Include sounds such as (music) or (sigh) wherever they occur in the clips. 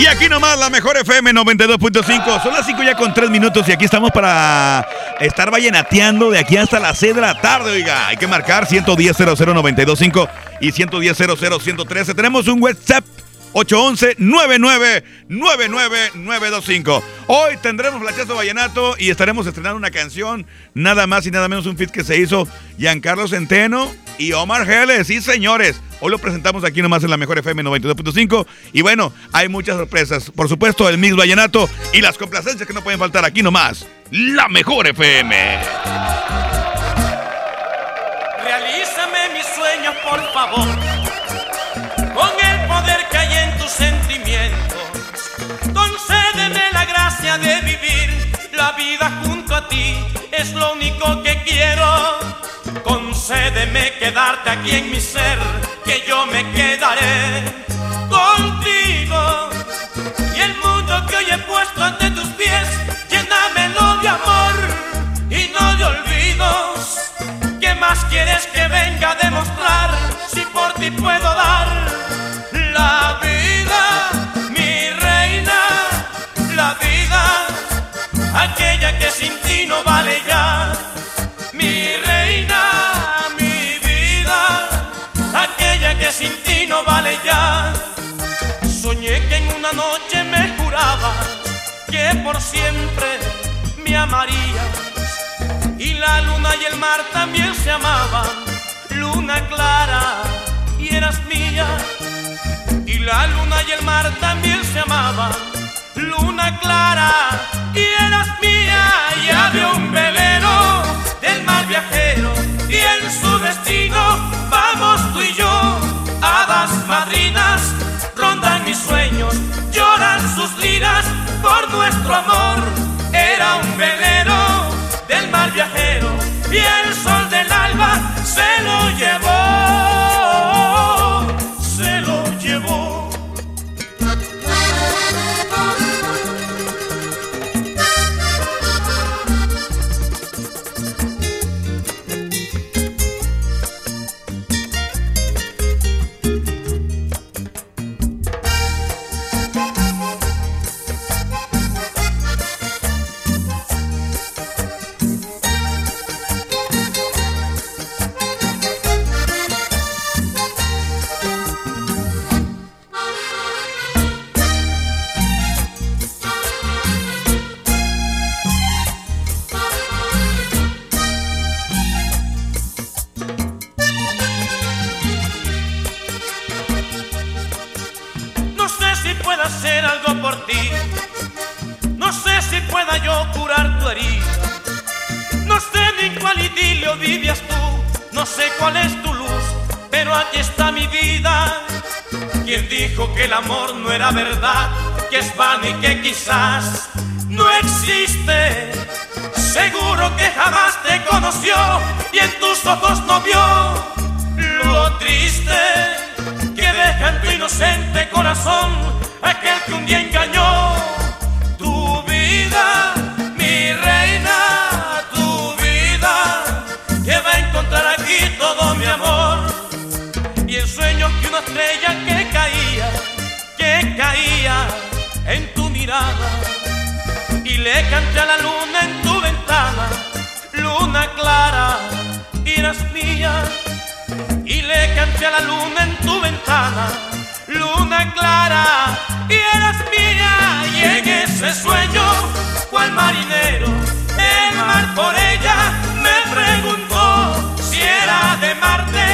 Y aquí nomás la mejor FM 92.5. Son las 5 ya con 3 minutos y aquí estamos para estar vallenateando de aquí hasta las 6 de la tarde, oiga. Hay que marcar 110 925 y 110 113 Tenemos un WhatsApp 811-999925. Hoy tendremos Flachazo Vallenato y estaremos estrenando una canción, nada más y nada menos un fit que se hizo Giancarlo Centeno y Omar Geles. Sí, señores. Hoy lo presentamos aquí nomás en la Mejor FM 92.5. Y bueno, hay muchas sorpresas. Por supuesto, el Mix Vallenato y las complacencias que no pueden faltar aquí nomás. La Mejor FM. Realízame mis sueños, por favor. Con el poder que hay en tus sentimientos. Concédeme la gracia de vivir la vida junto a ti. Es lo único que quiero. Concédeme quedarte aquí en mi ser, que yo me quedaré contigo. Y el mundo que hoy he puesto ante tus pies, llénamelo de amor y no de olvidos. ¿Qué más quieres que venga a demostrar si por ti puedo dar la vida, que por siempre me amarías y la luna y el mar también se amaban, luna clara y eras mía. Y la luna y el mar también se amaban, luna clara y eras mía. Y había un velero del mar viajero y en su destino nuestro amor. Era un velero del mar viajero y le canté a la luna en tu ventana, luna clara, eras mía. Y le canté a la luna en tu ventana, luna clara, y eras mía. Y en ese sueño, cual marinero, el mar por ella me preguntó si era de Marte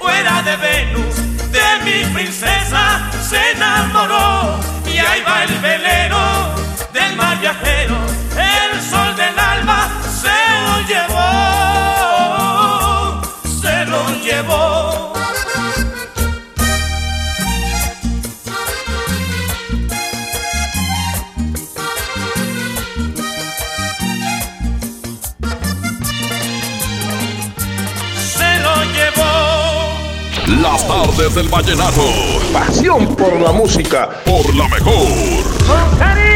o era de Venus. De mi princesa se enamoró y ahí va el velero del mar viajero, el sol del alba se lo llevó, se lo llevó. Se lo llevó. Las tardes del vallenato. Pasión por la música. Por la mejor.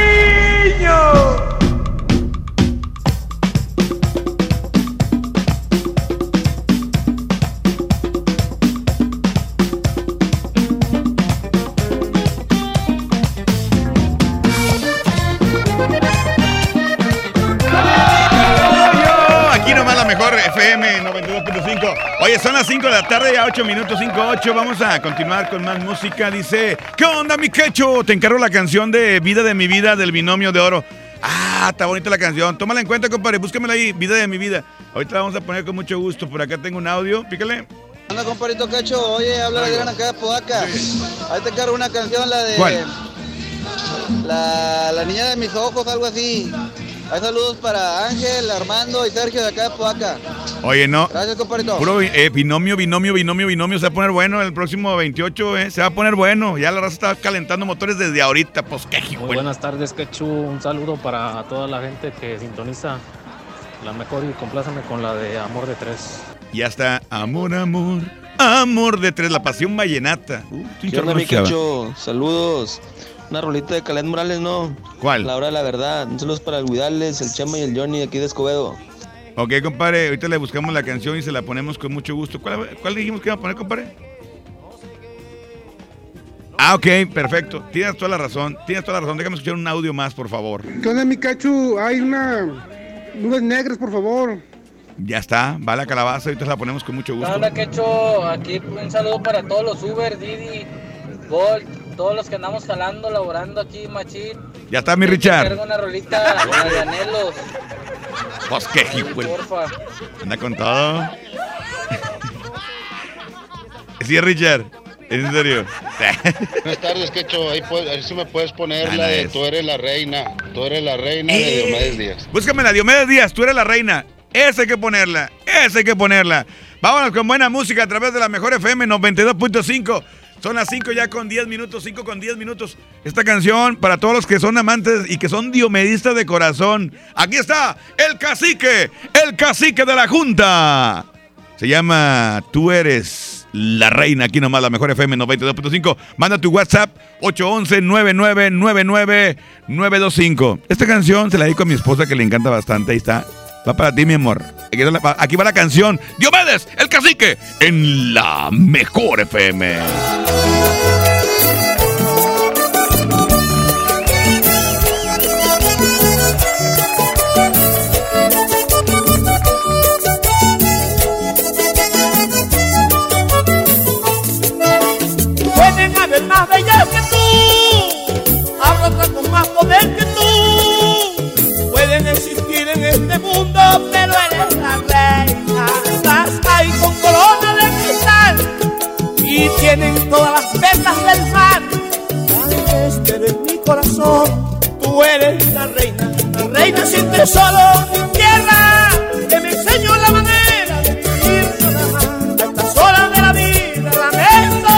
Oye, son las 5 de la tarde, ya 8 minutos, 5, 8. Vamos a continuar con más música. Dice, ¿qué onda, mi quecho? Te encargo la canción de Vida de mi vida del binomio de oro. Ah, está bonita la canción. Tómala en cuenta, compadre. Búscamela ahí, Vida de mi vida. Ahorita la vamos a poner con mucho gusto. Por acá tengo un audio. Pícale. Anda, compadrito Cacho, oye, habla la gran acá de Podaca. Ahí te cargo una canción, la de. ¿Cuál? La, la niña de mis ojos, algo así. Hay saludos para Ángel, Armando y Sergio de acá de Podaca. Oye, no. Gracias, compadrito. Puro eh, binomio, binomio, binomio, binomio. Se va a poner bueno el próximo 28, ¿eh? Se va a poner bueno. Ya la raza está calentando motores desde ahorita. Pues qué Muy hijo. buenas tardes, Quechu. Un saludo para toda la gente que sintoniza la mejor y complázame con la de Amor de Tres. Ya está. Amor, amor. Amor de tres. La pasión vallenata. Uh, ¿Qué onda, mi Cacho? Saludos. Una rolita de Caled Morales, ¿no? ¿Cuál? La hora de la verdad. Un saludo para el Guidales, el Chema y el Johnny aquí de Escobedo. Ok, compadre, ahorita le buscamos la canción y se la ponemos con mucho gusto. ¿Cuál, cuál dijimos que iba a poner, compadre? Ah, ok, perfecto. Tienes toda la razón. Tienes toda la razón. Déjame escuchar un audio más, por favor. ¿Qué onda, mi cachu? Hay una. Nubes negras, por favor. Ya está, va la calabaza, ahorita la ponemos con mucho gusto. Hola, Quecho. Aquí un saludo para todos los Uber, Didi, Bolt, todos los que andamos jalando, laborando aquí, machín. Ya está mi Richard. Carga una rolita de (laughs) anhelos, Pues qué hijo. porfa. Anda con todo. Sí, Richard. ¿Es en serio? (laughs) Buenas tardes, Quecho. Ahí, puedes- ahí sí me puedes poner Ah, la no de. Tú eres la reina. Tú eres la reina de Eh. Diomedes Díaz. Búscame la Diomedes Díaz, tú eres la reina. Esa hay que ponerla, esa hay que ponerla. Vámonos con buena música a través de la mejor FM 92.5. Son las 5 ya con 10 minutos, 5 con 10 minutos. Esta canción para todos los que son amantes y que son diomedistas de corazón. Aquí está el cacique, el cacique de la Junta. Se llama Tú eres la reina. Aquí nomás la mejor FM 92.5. Manda tu WhatsApp 811-9999-925. Esta canción se la dedico a mi esposa que le encanta bastante. Ahí está. Va para ti, mi amor. Aquí la, aquí va la canción. Diomedes, el cacique, en la mejor FM. Pero eres la reina. Estás ahí con corona de cristal y tienen todas las vetas del mar. Este eres mi corazón, tú eres la reina, la reina sin tesoro ni tierra, que me enseñó la manera de vivir más. A estas horas de la vida lamento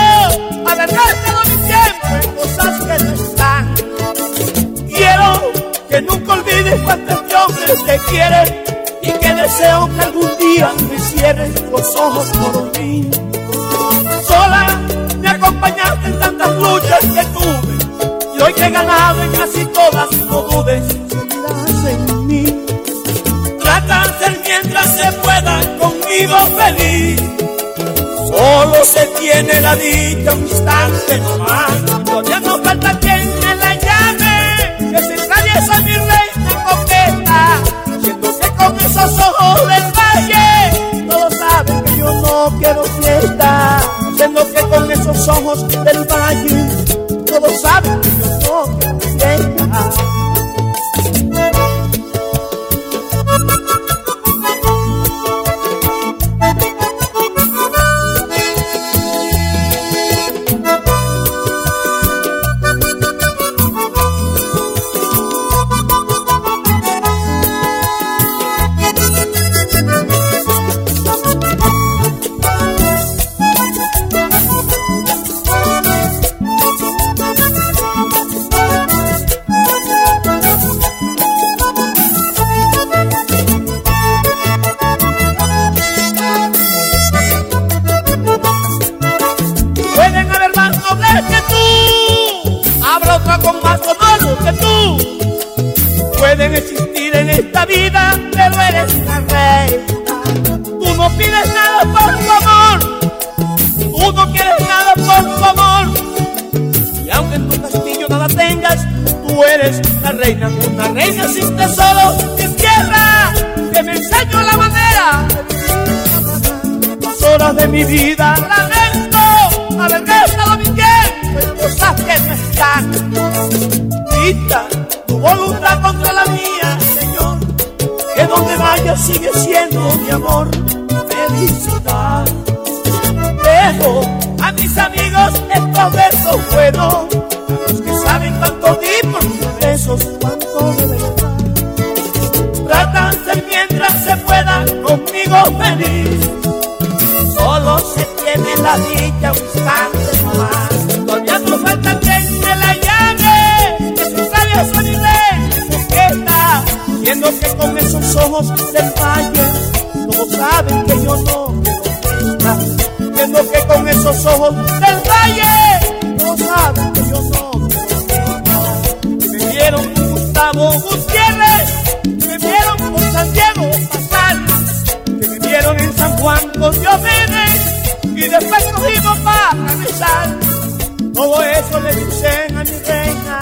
haber gastado mi tiempo en cosas que no están. Quiero que nunca olvides hombre te quiere y que deseo que algún día me cierres los ojos por mí. Sola me acompañaste en tantas luchas que tuve y hoy que he ganado en casi todas, no dudes, en mí. Trata mientras se pueda conmigo feliz. Solo se tiene la dicha un instante nomás. Todavía no falta del valle. Todos saben que yo no quiero fiesta, siendo que con esos ojos del valle. Todos saben. que yo se tiene la dicha un instante nomás. Todavía no falta quien me la llame, que su sabia sonrisa coqueta, viendo que con esos ojos del valle, todos saben que yo no fiesta. Viendo que con esos ojos del valle, todos saben que yo no fiesta. Me vieron Gustavo Gutiérrez, me vieron con San Diego Pascal, que me vieron en San Juan con después cogimos regresar. Todo eso le dicen a mi reina,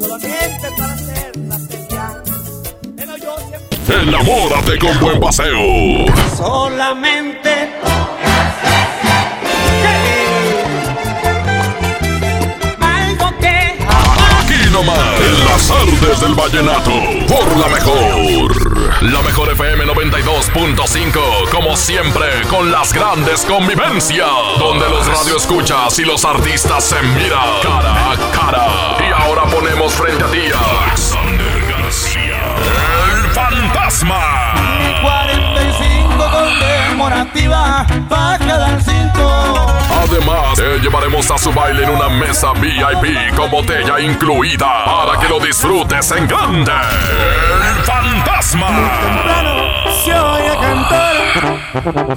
solamente para hacerla feliz. Pero yo siempre Enamórate con buen paseo. solamente algo que Aquí nomás, en las artes del vallenato, por la mejor. La mejor FM 92.5, como siempre, con las grandes convivencias, donde los radioescuchas y los artistas se miran cara a cara. Y ahora ponemos frente a ti a Alexander García, el fantasma. 45 conmemorativa para cada cinco. Además, te llevaremos a su baile en una mesa VIP con botella incluida para que lo disfrutes en grande. El fantasma. Se oye cantar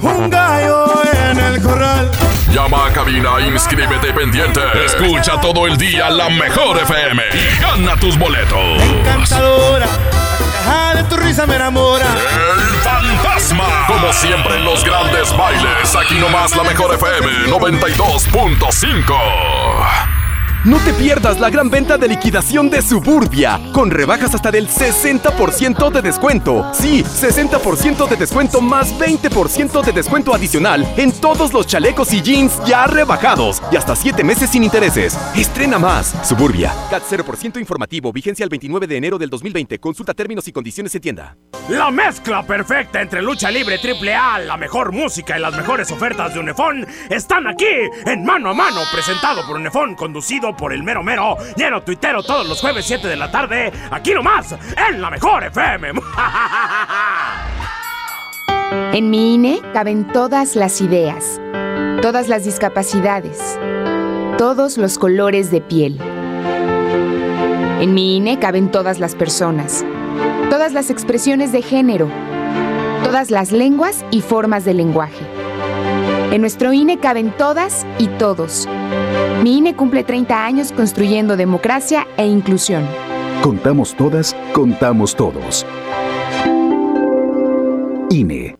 un gallo en el corral. Llama a cabina, inscríbete pendiente. Escucha todo el día la mejor FM y gana tus boletos. Encantadora, la caja de tu risa me enamora. El fantasma. Como siempre en los grandes bailes, aquí nomás la mejor FM 92.5. No te pierdas la gran venta de liquidación de Suburbia, con rebajas hasta del 60% de descuento. Sí, 60% de descuento más 20% de descuento adicional en todos los chalecos y jeans ya rebajados y hasta 7 meses sin intereses. Estrena más. Suburbia. CAT 0% informativo, vigencia el 29 de enero del 2020. Consulta términos y condiciones en tienda. La mezcla perfecta entre lucha libre triple A, la mejor música y las mejores ofertas de Unefón están aquí en Mano a Mano, presentado por Unefón, conducido por el mero mero, lleno tuitero todos los jueves 7 de la tarde, aquí nomás, en la mejor FM. (laughs) En mi INE caben todas las ideas, todas las discapacidades, todos los colores de piel. En mi INE caben todas las personas, todas las expresiones de género, todas las lenguas y formas de lenguaje. En nuestro INE caben todas y todos. Mi INE cumple 30 años construyendo democracia e inclusión. Contamos todas, contamos todos. INE.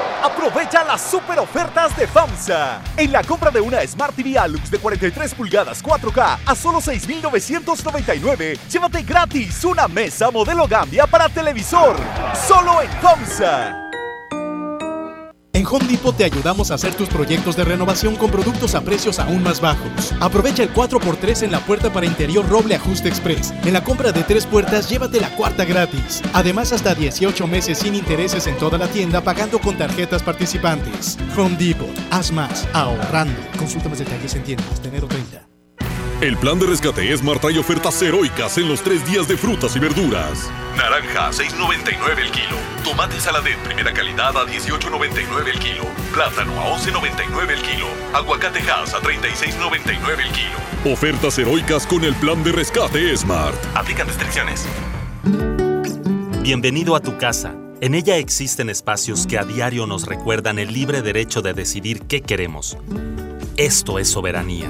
Aprovecha las super ofertas de FAMSA. En la compra de una Smart TV Alux de 43 pulgadas 4K a solo 6,999, llévate gratis una mesa modelo Gambia para televisor. Solo en FAMSA. En Home Depot te ayudamos a hacer tus proyectos de renovación con productos a precios aún más bajos. Aprovecha el 4x3 en la puerta para interior roble ajuste express. En la compra de tres puertas, llévate la cuarta gratis. Además, hasta 18 meses sin intereses en toda la tienda pagando con tarjetas participantes. Home Depot, haz más, ahorrando. Consulta más detalles en tiendas de enero 30. El plan de rescate Smart trae ofertas heroicas en los tres días de frutas y verduras. Naranja, 6.99 el kilo. Tomate saladet primera calidad a 18.99 el kilo. Plátano a 11.99 el kilo. Aguacate Hass a 36.99 el kilo. Ofertas heroicas con el plan de rescate Smart. Aplican restricciones. Bienvenido a tu casa. En ella existen espacios que a diario nos recuerdan el libre derecho de decidir qué queremos. Esto es soberanía.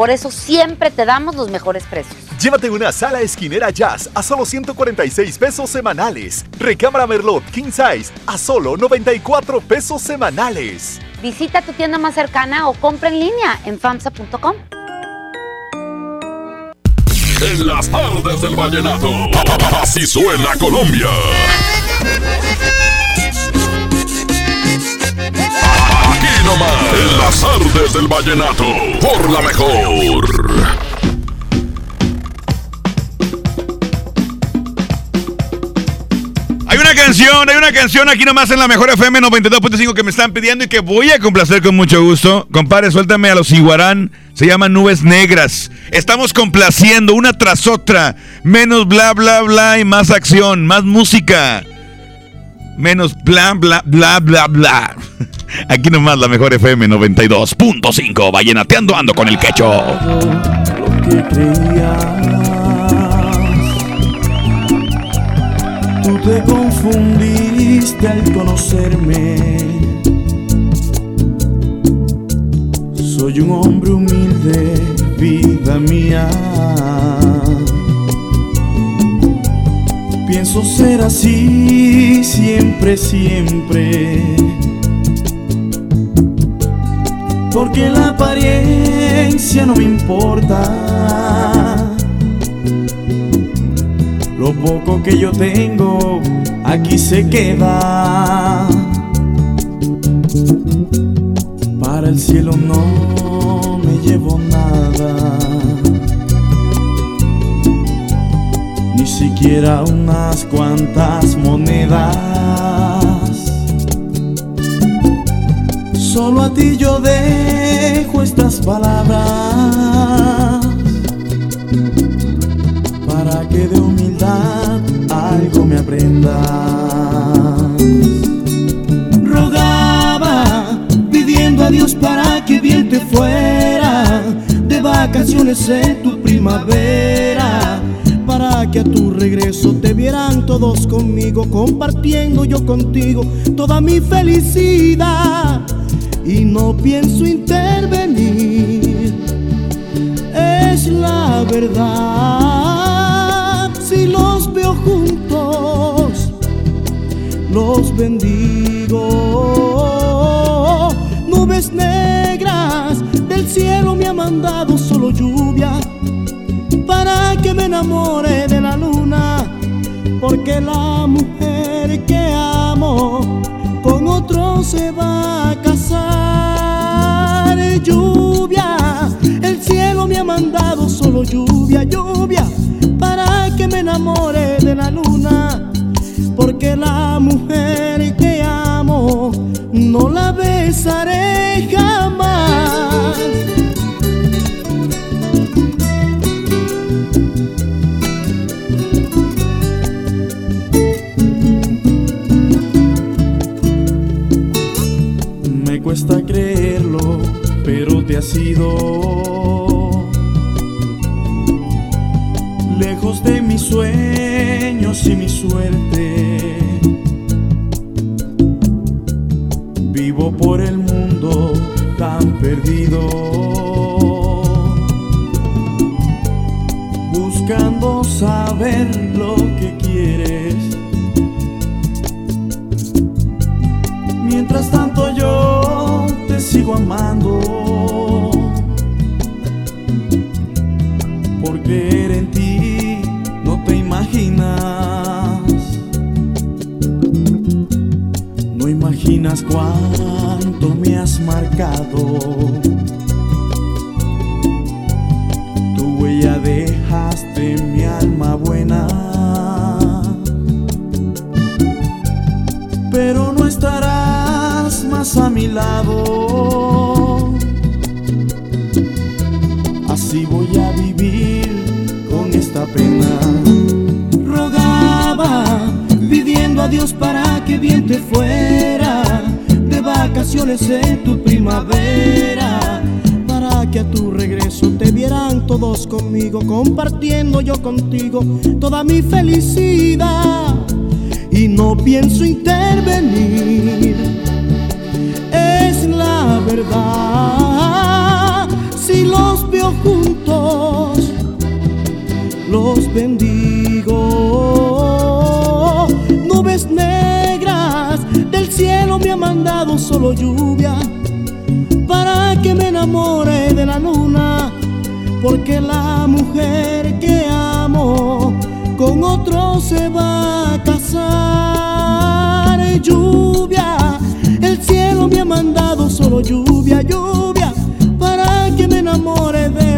Por eso siempre te damos los mejores precios. Llévate una sala esquinera jazz a solo 146 pesos semanales. Recámara Merlot King Size a solo 94 pesos semanales. Visita tu tienda más cercana o compra en línea en famsa.com. En las tardes del vallenato, así suena Colombia. En las tardes del vallenato, por la mejor. Hay una canción, hay una canción aquí nomás en la mejor FM 92.5 que me están pidiendo y que voy a complacer con mucho gusto. Compadre, suéltame a los Iguarán. Se llama Nubes Negras. Estamos complaciendo una tras otra. Menos bla, bla, bla y más acción, más música. Menos bla, bla, bla, bla, bla. Aquí nomás la mejor FM 92.5. Vallenateando ando con el quecho. Lo que creías. Tú te confundiste al conocerme. Soy un hombre humilde, vida mía. Pienso ser así siempre, siempre. Porque la apariencia no me importa. Lo poco que yo tengo aquí se queda. Para el cielo no me llevo nada. siquiera unas cuantas monedas. Solo a ti yo dejo estas palabras para que de humildad algo me aprendas. Rogaba pidiendo a Dios para que bien te fuera de vacaciones en tu primavera que a tu regreso te vieran todos conmigo, compartiendo yo contigo toda mi felicidad. Y no pienso intervenir, es la verdad. Si los veo juntos, los bendigo. Nubes negras del cielo me ha mandado solo lluvia para que me enamore de la luna, porque la mujer que amo con otro se va a casar. Lluvia, el cielo me ha mandado solo lluvia, lluvia, para que me enamore de la luna, porque la mujer que amo no la besaré jamás. Pero te has ido lejos de mis sueños y mi suerte. Vivo por el mundo tan perdido, buscando saber lo Tu huella dejaste en mi alma buena pero no estarás más a mi lado. Así voy a vivir con esta pena. Rogaba, pidiendo a Dios para que bien te de vacaciones en tu primavera. Para que a tu regreso te vieran todos conmigo, compartiendo yo contigo toda mi felicidad y no pienso intervenir. Es la verdad, si los veo juntos, los bendigo. Cielo me ha mandado solo lluvia para que me enamore de la luna, porque la mujer que amo con otro se va a casar. Lluvia, el cielo me ha mandado solo lluvia, lluvia, para que me enamore de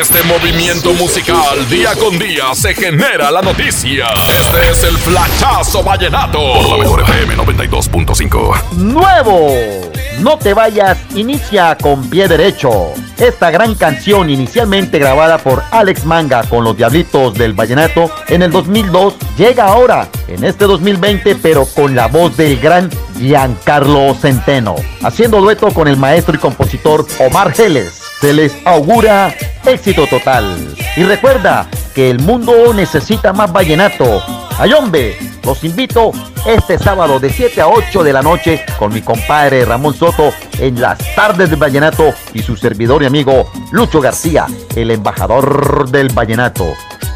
este movimiento musical, día con día, se genera la noticia. Este es el Flachazo Vallenato. Por la mejor FM 92.5. Nuevo. No te vayas, inicia con pie derecho. Esta gran canción, inicialmente grabada por Alex Manga con los Diablitos del Vallenato en el 2002, llega ahora, en este 2020, pero con la voz del gran Giancarlo Centeno, haciendo dueto con el maestro y compositor Omar Geles. Se les augura éxito total. Y recuerda que el mundo necesita más vallenato. Ayombe, los invito este sábado de 7 a 8 de la noche con mi compadre Ramón Soto en las tardes del vallenato y su servidor y amigo Lucho García, el embajador del vallenato.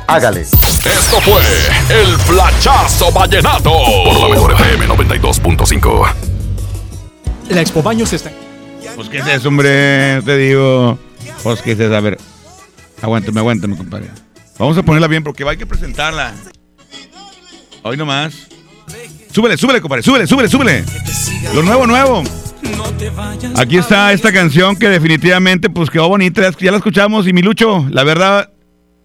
Hágale. Esto fue el Flachazo Vallenato. Por la mejor FM 92.5. La Expo Baños está. Pues qué es hombre, te digo. Pues qué es a ver. Aguántame, aguántame, compadre. Vamos a ponerla bien porque hay que presentarla. Hoy nomás. Súbele, súbele, compadre, súbele, súbele, súbele. Lo nuevo, nuevo. Aquí está esta canción que definitivamente pues quedó bonita, ya- la escuchamos y mi Lucho, la verdad,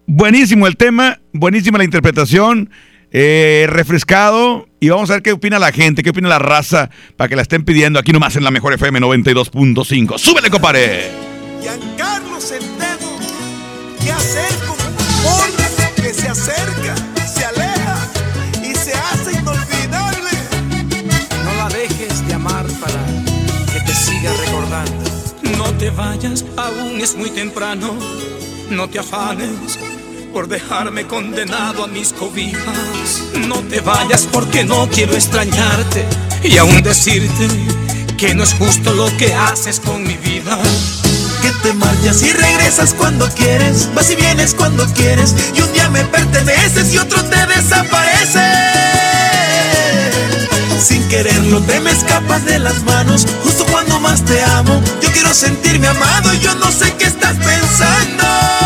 buenísimo el tema, buenísima la interpretación, eh, refrescado Y vamos a ver qué opina la gente, qué opina la raza, para que la estén pidiendo aquí nomás en la mejor FM 92.5. ¡Súbele, compadre! Giancarlo Centeno, ¿qué hacer con un que se acerca, se aleja y se hace inolvidable? No la dejes de amar para que te siga recordando. No te vayas, aún es muy temprano. No te afanes por dejarme condenado a mis cobijas. No te vayas porque no quiero extrañarte y aún decirte que no es justo lo que haces con mi vida. Que te marchas y regresas cuando quieres, vas y vienes cuando quieres, y un día me perteneces y otro te desaparece. Sin quererlo te me escapas de las manos, justo cuando más te amo. Yo quiero sentirme amado y yo no sé qué estás pensando.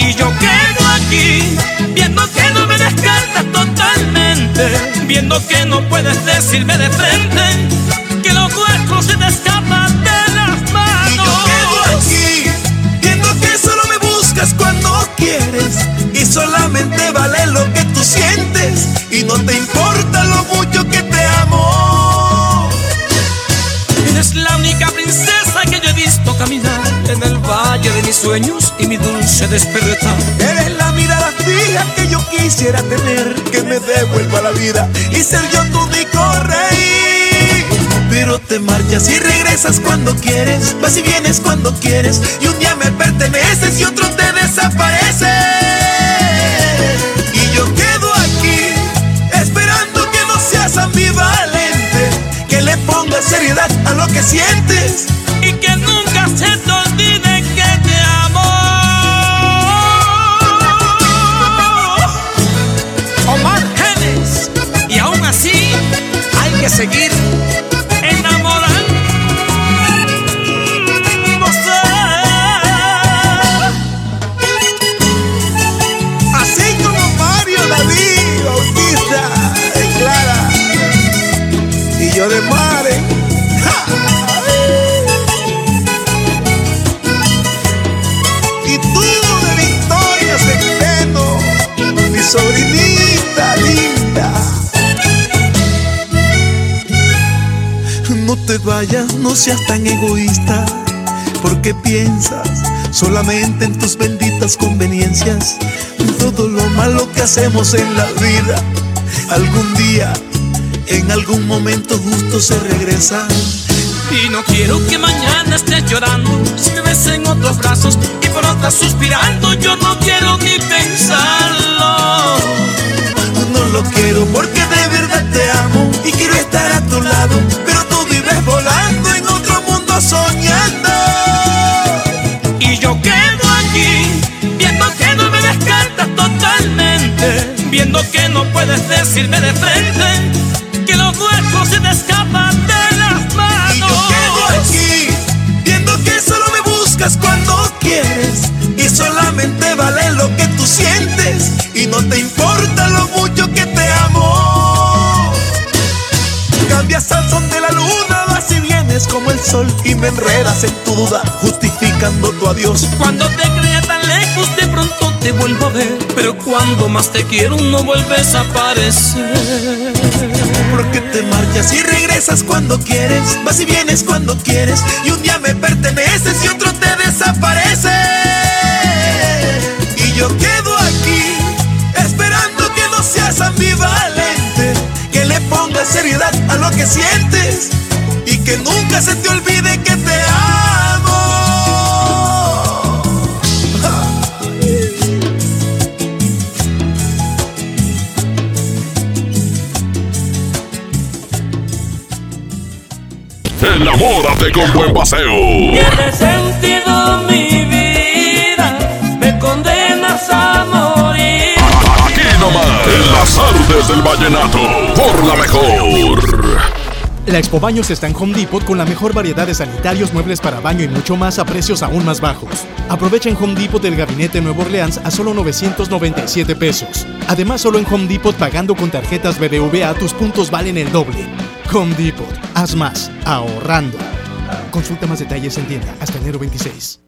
Y yo quedo aquí, viendo que no me descartas totalmente, viendo que no puedes decirme de frente que lo nuestro se te escapa de las manos. Y yo quedo aquí, viendo que solo me buscas cuando quieres, y solamente vale lo que tú sientes, y no te importa lo mucho que te amo. Eres la única princesa que yo he visto caminar en el valle de mis sueños y mi dulce despertar. Eres la mirada fija que yo quisiera tener, que me devuelva la vida y ser yo tu único rey. Pero te marchas y regresas cuando quieres, vas y vienes cuando quieres, y un día me perteneces y otro te desaparece. Y yo quedo aquí, esperando que no seas ambivalente, que le pongas seriedad a lo que sientes seguir vayas, no seas tan egoísta, porque piensas solamente en tus benditas conveniencias. Todo lo malo que hacemos en la vida, algún día, en algún momento justo se regresa. Y no quiero que mañana estés llorando Si me ves en otros brazos y por otras suspirando Yo no quiero ni pensarlo No lo quiero porque de verdad te amo Y quiero estar a tu lado Pero soñando. Y yo quedo aquí Viendo que no me descartas totalmente Viendo que no puedes decirme de frente Que lo nuestro se te escapa de las manos. Y yo quedo aquí Viendo que solo me buscas cuando quieres Y solamente vale lo que tú sientes Y no te importa lo mucho que te amo. Cambias al son el sol Y me enredas en tu duda Justificando tu adiós. Cuando te creía tan lejos de pronto te vuelvo a ver. Pero cuando más te quiero no vuelves a aparecer. Porque te marchas y regresas cuando quieres Vas y vienes cuando quieres Y un día me perteneces y otro te desaparece. Y yo quedo aquí Esperando que no seas ambivalente Que le pongas seriedad a lo que sientes que nunca se te olvide que te amo Enamórate con buen paseo. Tiene sentido mi vida, me condenas a morir. Aquí nomás, en las artes del vallenato, por la mejor. La Expo Baños está en Home Depot con la mejor variedad de sanitarios, muebles para baño y mucho más a precios aún más bajos. Aprovecha en Home Depot el gabinete Nuevo Orleans a solo 997 pesos. Además, solo en Home Depot pagando con tarjetas BBVA tus puntos valen el doble. Home Depot, haz más, ahorrando. Consulta más detalles en tienda hasta enero 26.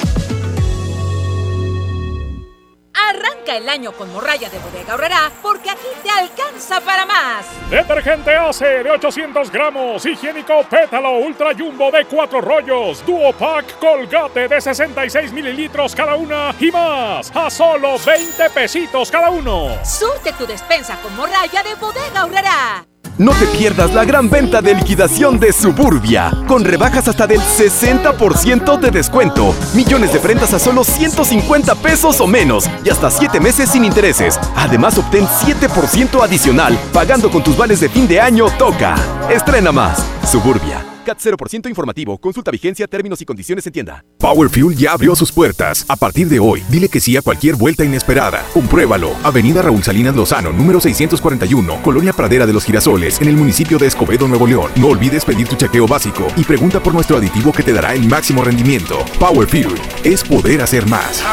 Arranca el año con morralla de bodega horrera porque aquí te alcanza para más. Detergente ACE de 800 gramos, higiénico pétalo ultra jumbo de 4 rollos, duo pack colgate de 66 mililitros cada una y más a solo 20 pesitos cada uno. Surte tu despensa con morralla de bodega horrera. No te pierdas la gran venta de liquidación de Suburbia, con rebajas hasta del 60% de descuento, millones de prendas a solo 150 pesos o menos y hasta 7 meses sin intereses. Además, obtén 7% adicional pagando con tus vales de fin de año Toca. Estrena más. Suburbia. CAT 0% informativo. Consulta vigencia, términos y condiciones en tienda. Power Fuel ya abrió sus puertas. A partir de hoy, dile que sí a cualquier vuelta inesperada. Compruébalo. Avenida Raúl Salinas Lozano, número 641, Colonia Pradera de los Girasoles, en el municipio de Escobedo, Nuevo León. No olvides pedir tu chequeo básico y pregunta por nuestro aditivo que te dará el máximo rendimiento. Power Fuel es poder hacer más.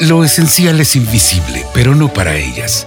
Lo esencial es invisible, pero no para ellas.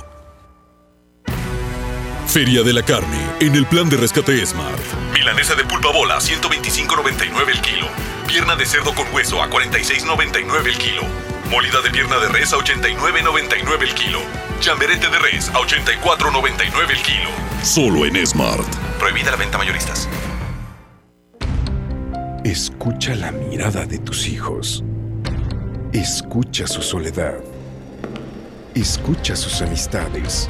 Feria de la carne en el plan de rescate Smart. Milanesa de pulpa bola 125.99 el kilo. Pierna de cerdo con hueso a 46.99 el kilo. Molida de pierna de res a 89.99 el kilo. Chamberete de res a 84.99 el kilo. Solo en Smart. Prohibida la venta mayoristas. Escucha la mirada de tus hijos. Escucha su soledad. Escucha sus amistades.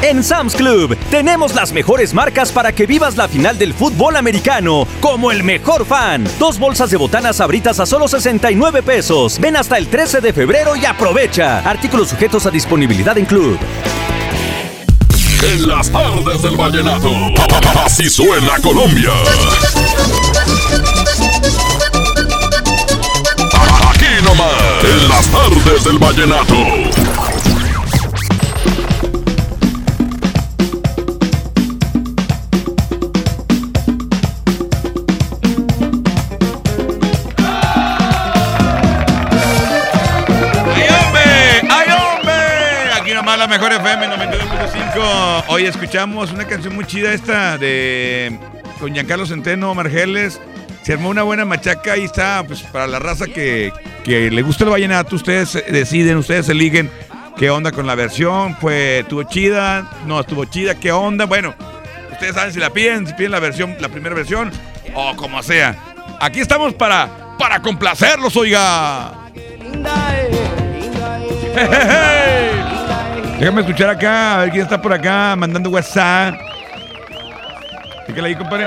En Sam's Club tenemos las mejores marcas para que vivas la final del fútbol americano como el mejor fan. Dos bolsas de botanas sabritas a solo 69 pesos. Ven hasta el 13 de febrero y aprovecha. Artículos sujetos a disponibilidad en Club. En las tardes del vallenato. Así suena Colombia. Aquí nomás. En las tardes del vallenato. La mejor FM 92.5. Hoy escuchamos una canción muy chida esta de con Giancarlo Centeno, Margeles. Se armó una buena machaca y está, pues para la raza que, que le gusta el vallenato, ustedes deciden, ustedes eligen qué onda con la versión. Fue, estuvo chida, no estuvo chida, qué onda. Bueno, ustedes saben si la piden, si piden la versión, la primera versión, o como sea. Aquí estamos para, para complacerlos, oiga. (laughs) Déjame escuchar acá, a ver quién está por acá mandando WhatsApp. Ahí, compadre.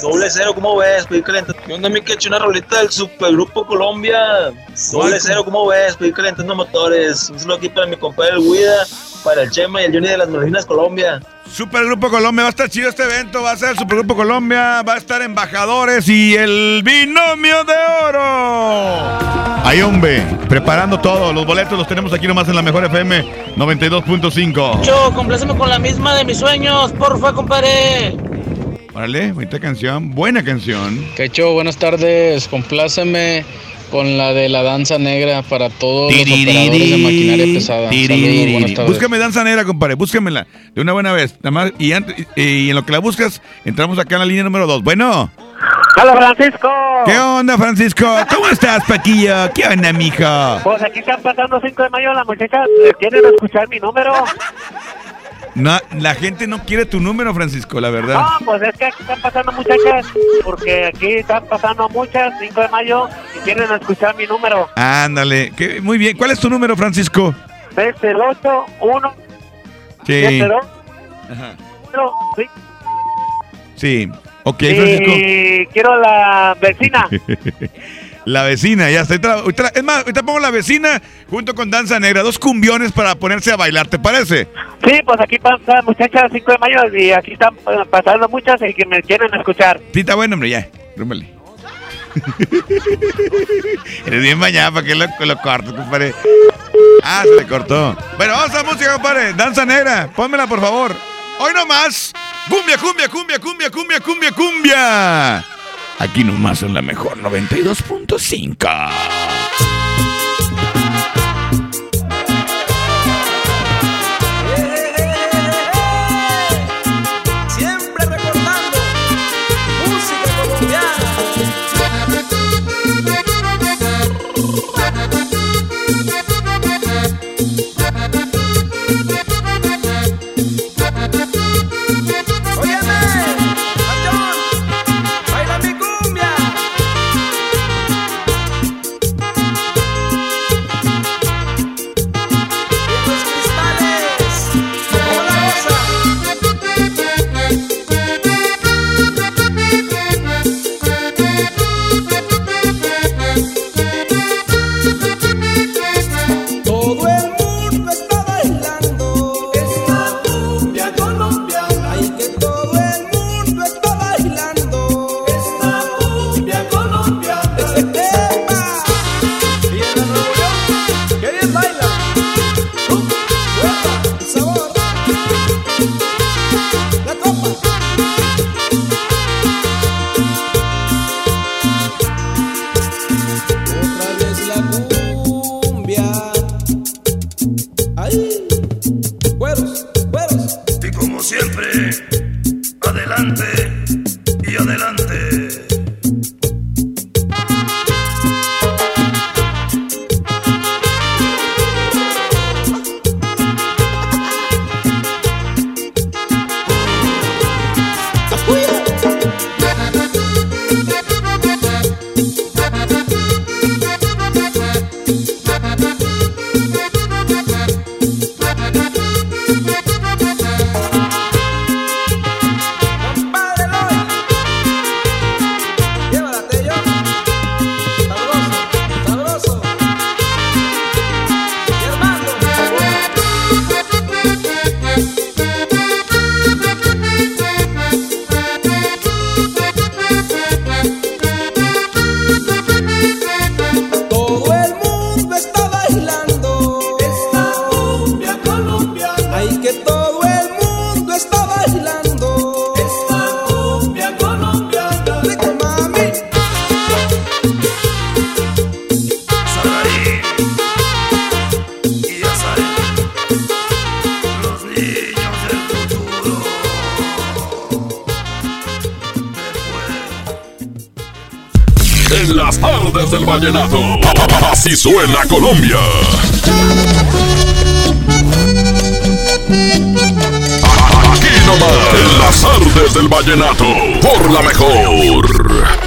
Doble cero, ¿cómo ves? Pedí calentando. ¿Qué onda, mi que una rolita del Supergrupo Colombia? Doble cero, ¿cómo ves? Pedí calentando motores. Un saludo aquí para mi compadre el Guida, para el Chema y el Johnny de las Malvinas Colombia. Supergrupo Colombia, va a estar chido este evento, va a ser el Supergrupo Colombia, va a estar embajadores y el binomio de oro. Ahí, hombre, preparando todo, los boletos los tenemos aquí nomás en la mejor FM 92.5. Yo, compláceme con la misma de mis sueños, porfa, compadre. Órale, bonita canción, buena canción. Quecho, buenas tardes. Compláceme con la de la danza negra para todos los operadores de maquinaria pesada. Saludos. Búscame danza negra, compadre, búscamela de una buena vez. Nada más, y, antes- y en lo que la buscas, entramos acá en la línea número 2. Bueno. ¡Hola, Francisco! ¿Qué onda, Francisco? ¿Cómo estás, Paquillo? ¿Qué onda, mijo? Pues aquí están pasando 5 de mayo las muchachas. ¿Quieren escuchar mi número? No, la gente no quiere tu número, Francisco, la verdad. No, pues es que aquí están pasando muchachas, porque aquí están pasando muchas, 5 de mayo, y quieren escuchar mi número. Ándale, que- muy bien. ¿Cuál es tu número, Francisco? Es el 81 Sí. 72 Ajá. sí. Sí. Ok, Francisco. Y quiero la vecina. (laughs) La vecina, ya está. Es más, ahorita pongo la vecina junto con Danza Negra, dos cumbiones para ponerse a bailar, ¿te parece? Sí, pues aquí pasan muchachas 5 de mayo y aquí están eh, pasando muchas y que me quieren escuchar. Sí, está bueno, hombre, ya. Rúmbale. (laughs) Eres bien bañada, ¿para qué lo, lo cortas, compadre? Ah, se le cortó. Bueno, vamos a la música, compadre. Danza Negra, pónmela, por favor. Hoy nomás. Cumbia, cumbia, cumbia, cumbia, cumbia, cumbia, cumbia. Aquí nomás en la mejor 92.5. Suena Colombia. Aquí nomás. En las tardes del vallenato. Por la mejor.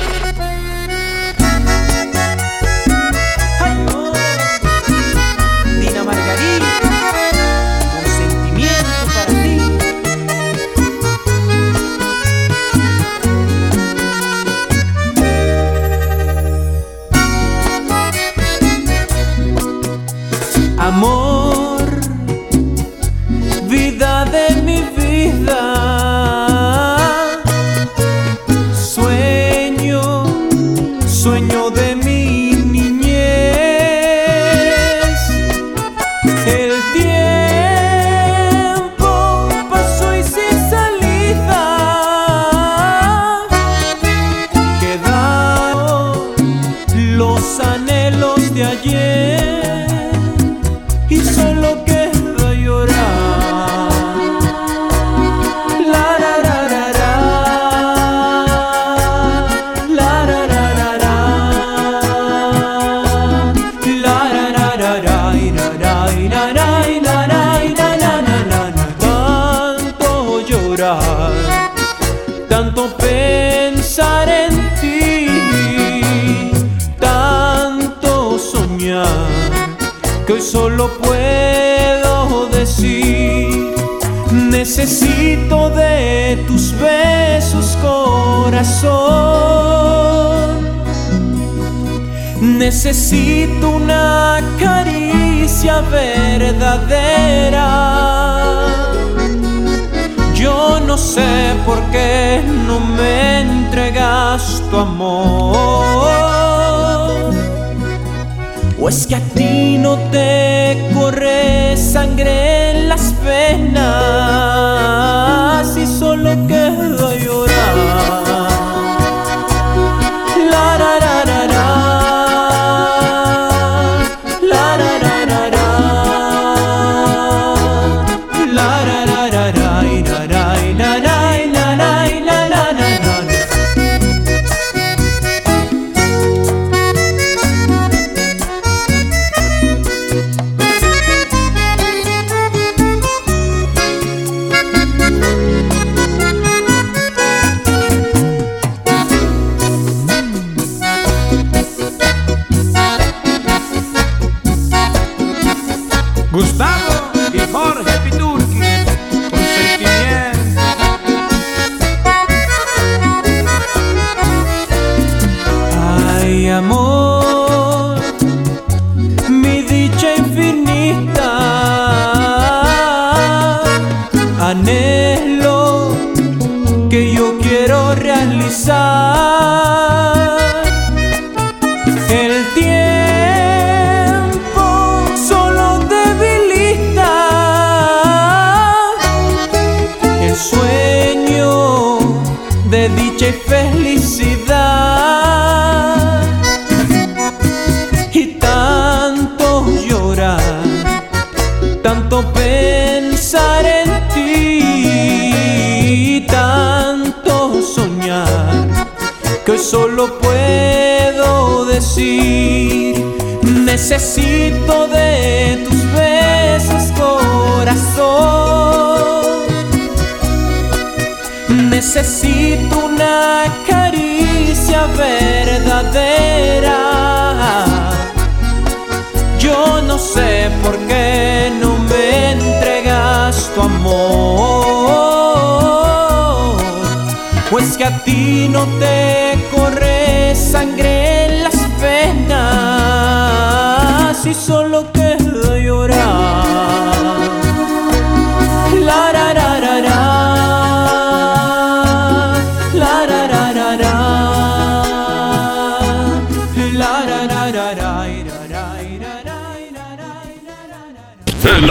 Necesito una caricia verdadera. Yo no sé por qué no me entregas tu amor. Pues que a ti no te corre sangre en las venas y solo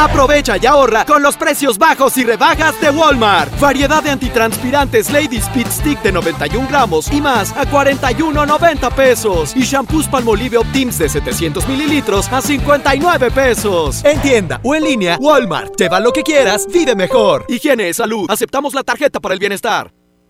Aprovecha y ahorra con los precios bajos y rebajas de Walmart. Variedad de antitranspirantes Lady Speed Stick de 91 gramos y más a 41.90 pesos. Y shampoos Palmolive Optims de 700 mililitros a 59 pesos. En tienda o en línea, Walmart. Lleva lo que quieras, vive mejor. Higiene, salud. Aceptamos la tarjeta para el bienestar.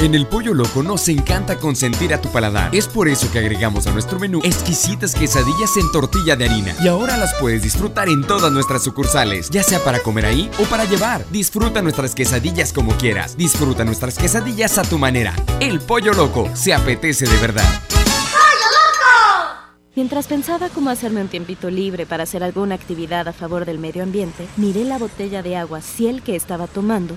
En el Pollo Loco nos encanta consentir a tu paladar. Es por eso que agregamos a nuestro menú exquisitas quesadillas en tortilla de harina. Y ahora las puedes disfrutar en todas nuestras sucursales, ya sea para comer ahí o para llevar. Disfruta nuestras quesadillas como quieras. Disfruta nuestras quesadillas a tu manera. El Pollo Loco se apetece de verdad. Mientras pensaba cómo hacerme un tiempito libre para hacer alguna actividad a favor del medio ambiente, miré la botella de agua Ciel que estaba tomando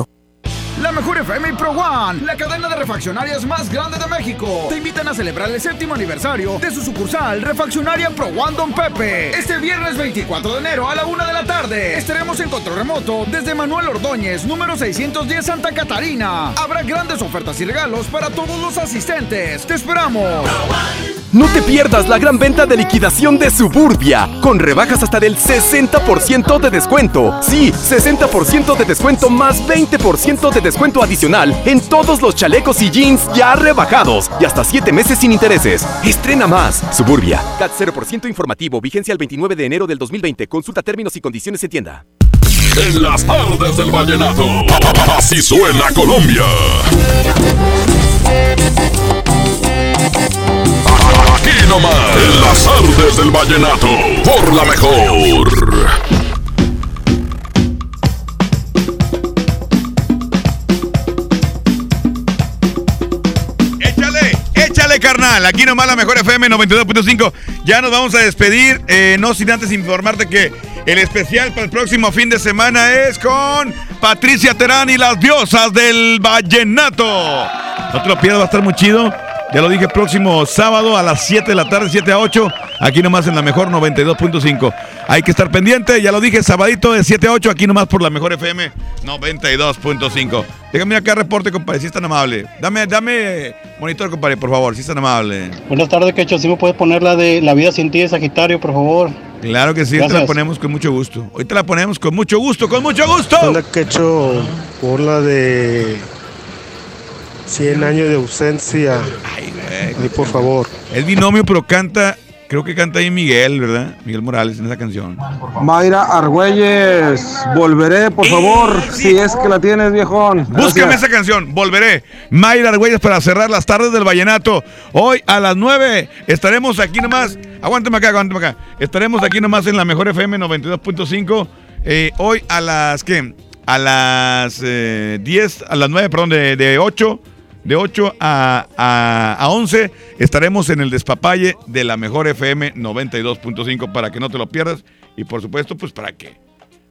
Mejor FM Pro One, la cadena de refaccionarias más grande de México, te invitan a celebrar el séptimo aniversario de su sucursal Refaccionaria Pro One Don Pepe. Este viernes 24 de enero a la una de la tarde estaremos en control remoto desde Manuel Ordóñez, número 610 Santa Catarina. Habrá grandes ofertas y regalos para todos los asistentes. ¡Te esperamos! No te pierdas la gran venta de liquidación de Suburbia, con rebajas hasta del 60% de descuento. Sí, 60% de descuento más 20% de descuento adicional en todos los chalecos y jeans ya rebajados y hasta 7 meses sin intereses. Estrena más. Suburbia. CAT 0% informativo, vigencia el 29 de enero del 2020. Consulta términos y condiciones en tienda. En las tardes del vallenato, así suena Colombia. Aquí nomás, en las artes del vallenato, por la mejor. Aquí nomás la mejor FM 92.5. Ya nos vamos a despedir. eh, no sin antes informarte que el especial para el próximo fin de semana es con Patricia Terán y las diosas del vallenato. No te lo pierdas, va a estar muy chido. Ya lo dije, próximo sábado a las 7 de la tarde, 7 a 8, aquí nomás en la mejor 92.5. Hay que estar pendiente, ya lo dije, sabadito de 7 a 8, aquí nomás por la mejor FM 92.5. Déjame acá reporte, compadre, si es tan amable. Dame, dame monitor, compadre, por favor, si es tan amable. Buenas tardes, Quecho. ¿Sí me puedes poner la de La vida sin ti de Sagitario, por favor? Claro que sí, te la Gracias. ponemos con mucho gusto. Hoy te la ponemos con mucho gusto, con mucho gusto. Hola, Quecho, por la de 100 años de ausencia. Ay, por favor. Es binomio, pero canta, creo que canta ahí Miguel, ¿verdad? Miguel Morales en esa canción. Mayra Argüelles, volveré, por favor, si es que la tienes, viejón. Búscame Gracias. esa canción, volveré. Mayra Argüelles para cerrar las tardes del Vallenato. Hoy a las 9 estaremos aquí nomás. Aguántame acá, aguántame acá. Estaremos aquí nomás en la mejor FM 92.5. Eh, hoy a las, ¿qué? A las eh, 10, a las 9, perdón, de, de 8. De 8 a, a, a 11 estaremos en el despapalle de la mejor FM 92.5 para que no te lo pierdas. Y por supuesto, pues para que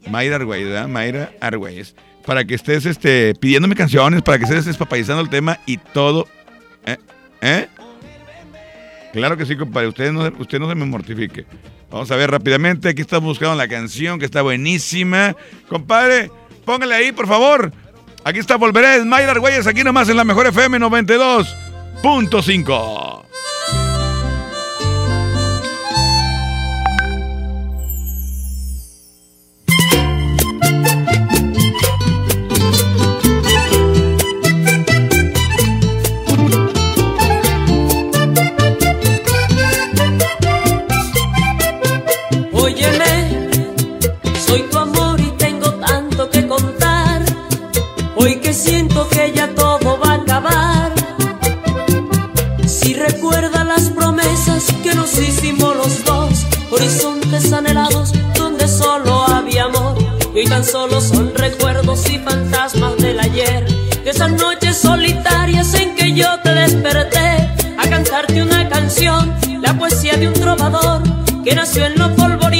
Mayra Argüelles, ¿verdad? Mayra Argüelles. Para que estés este, pidiéndome canciones, para que estés despapayizando el tema y todo. ¿Eh? ¿Eh? Claro que sí, compadre. Usted no, usted no se me mortifique. Vamos a ver rápidamente. Aquí estamos buscando la canción que está buenísima. Compadre, póngale ahí, por favor. Aquí está Volveré. Mayra Argüelles, aquí nomás en la mejor FM 92.5. Y tan solo son recuerdos y fantasmas del ayer. De esas noches solitarias en que yo te desperté a cantarte una canción, la poesía de un trovador que nació en lo polvoriento